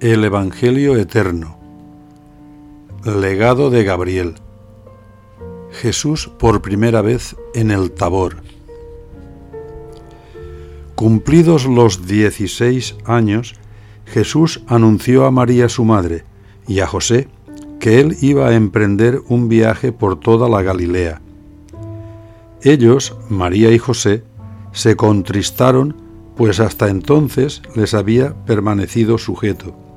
El Evangelio Eterno Legado de Gabriel Jesús por primera vez en el Tabor Cumplidos los dieciséis años, Jesús anunció a María su madre y a José que él iba a emprender un viaje por toda la Galilea. Ellos, María y José, se contristaron pues hasta entonces les había permanecido sujeto.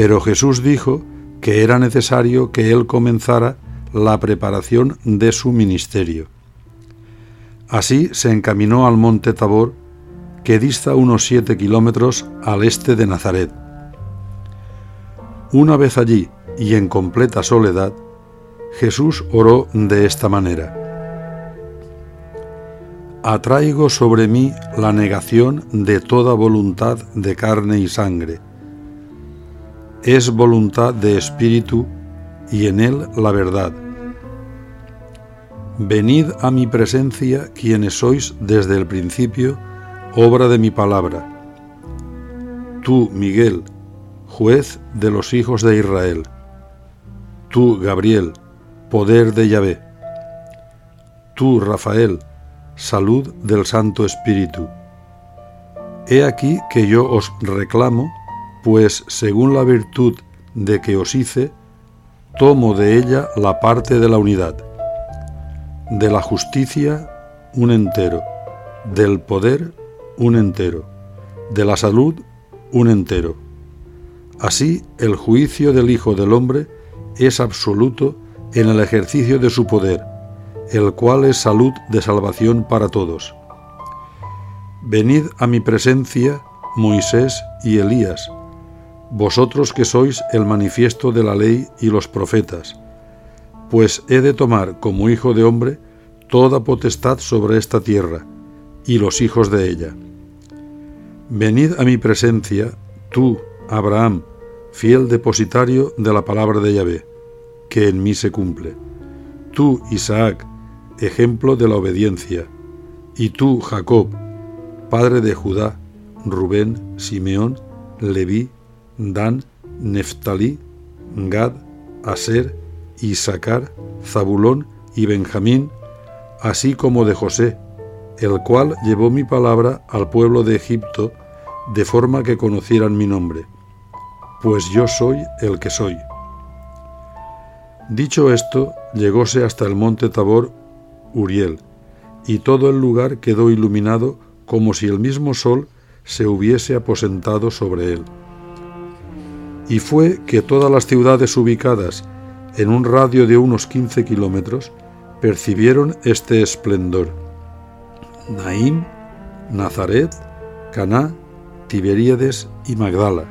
Pero Jesús dijo que era necesario que él comenzara la preparación de su ministerio. Así se encaminó al monte Tabor, que dista unos siete kilómetros al este de Nazaret. Una vez allí y en completa soledad, Jesús oró de esta manera. Atraigo sobre mí la negación de toda voluntad de carne y sangre es voluntad de espíritu y en él la verdad. Venid a mi presencia quienes sois desde el principio, obra de mi palabra. Tú, Miguel, juez de los hijos de Israel. Tú, Gabriel, poder de Yahvé. Tú, Rafael, salud del Santo Espíritu. He aquí que yo os reclamo pues según la virtud de que os hice, tomo de ella la parte de la unidad, de la justicia un entero, del poder un entero, de la salud un entero. Así el juicio del Hijo del Hombre es absoluto en el ejercicio de su poder, el cual es salud de salvación para todos. Venid a mi presencia, Moisés y Elías, vosotros que sois el manifiesto de la ley y los profetas, pues he de tomar como hijo de hombre toda potestad sobre esta tierra y los hijos de ella. Venid a mi presencia, tú, Abraham, fiel depositario de la palabra de Yahvé, que en mí se cumple. Tú, Isaac, ejemplo de la obediencia, y tú, Jacob, padre de Judá, Rubén, Simeón, Leví, Dan, Neftalí, Gad, Aser, Isaacar, Zabulón y Benjamín, así como de José, el cual llevó mi palabra al pueblo de Egipto, de forma que conocieran mi nombre, pues yo soy el que soy. Dicho esto, llegóse hasta el monte Tabor Uriel, y todo el lugar quedó iluminado como si el mismo sol se hubiese aposentado sobre él. Y fue que todas las ciudades ubicadas en un radio de unos 15 kilómetros percibieron este esplendor. Naín, Nazaret, Caná, Tiberíades y Magdala.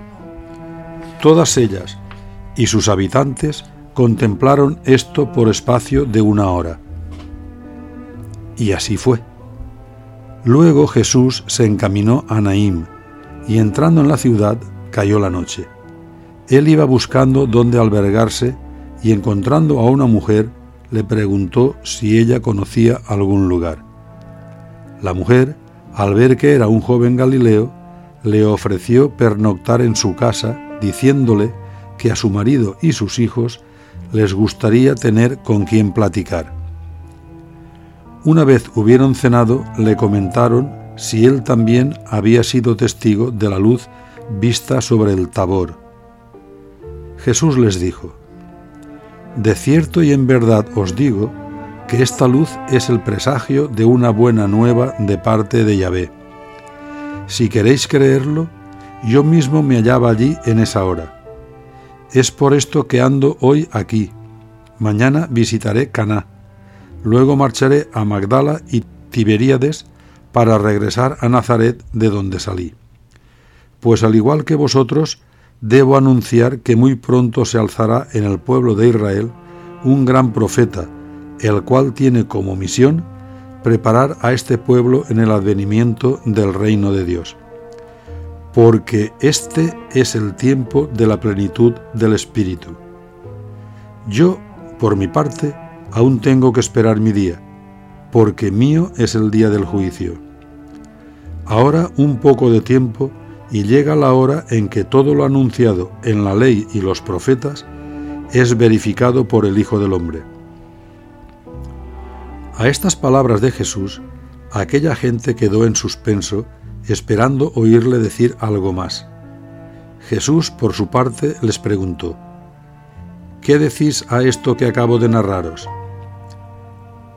Todas ellas y sus habitantes contemplaron esto por espacio de una hora. Y así fue. Luego Jesús se encaminó a Naím, y entrando en la ciudad cayó la noche. Él iba buscando dónde albergarse y encontrando a una mujer le preguntó si ella conocía algún lugar. La mujer, al ver que era un joven Galileo, le ofreció pernoctar en su casa, diciéndole que a su marido y sus hijos les gustaría tener con quien platicar. Una vez hubieron cenado, le comentaron si él también había sido testigo de la luz vista sobre el Tabor Jesús les dijo, De cierto y en verdad os digo que esta luz es el presagio de una buena nueva de parte de Yahvé. Si queréis creerlo, yo mismo me hallaba allí en esa hora. Es por esto que ando hoy aquí. Mañana visitaré Caná. Luego marcharé a Magdala y Tiberíades para regresar a Nazaret de donde salí. Pues al igual que vosotros, debo anunciar que muy pronto se alzará en el pueblo de Israel un gran profeta, el cual tiene como misión preparar a este pueblo en el advenimiento del reino de Dios. Porque este es el tiempo de la plenitud del Espíritu. Yo, por mi parte, aún tengo que esperar mi día, porque mío es el día del juicio. Ahora un poco de tiempo y llega la hora en que todo lo anunciado en la ley y los profetas es verificado por el Hijo del Hombre. A estas palabras de Jesús, aquella gente quedó en suspenso, esperando oírle decir algo más. Jesús, por su parte, les preguntó, ¿Qué decís a esto que acabo de narraros?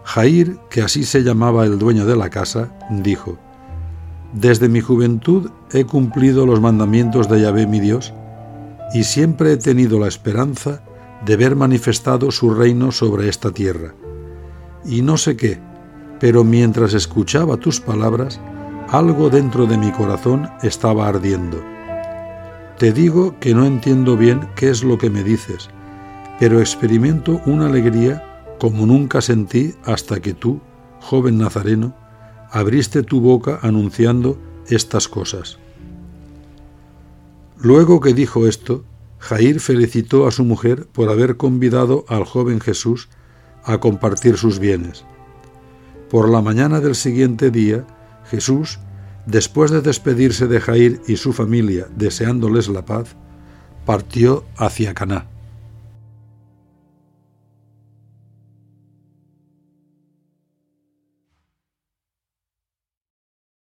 Jair, que así se llamaba el dueño de la casa, dijo, Desde mi juventud he cumplido los mandamientos de Yahvé mi Dios, y siempre he tenido la esperanza de ver manifestado su reino sobre esta tierra. Y no sé qué, pero mientras escuchaba tus palabras, algo dentro de mi corazón estaba ardiendo. Te digo que no entiendo bien qué es lo que me dices, pero experimento una alegría como nunca sentí hasta que tú, joven nazareno, abriste tu boca anunciando estas cosas. Luego que dijo esto, Jair felicitó a su mujer por haber convidado al joven Jesús a compartir sus bienes. Por la mañana del siguiente día, Jesús, después de despedirse de Jair y su familia deseándoles la paz, partió hacia Caná.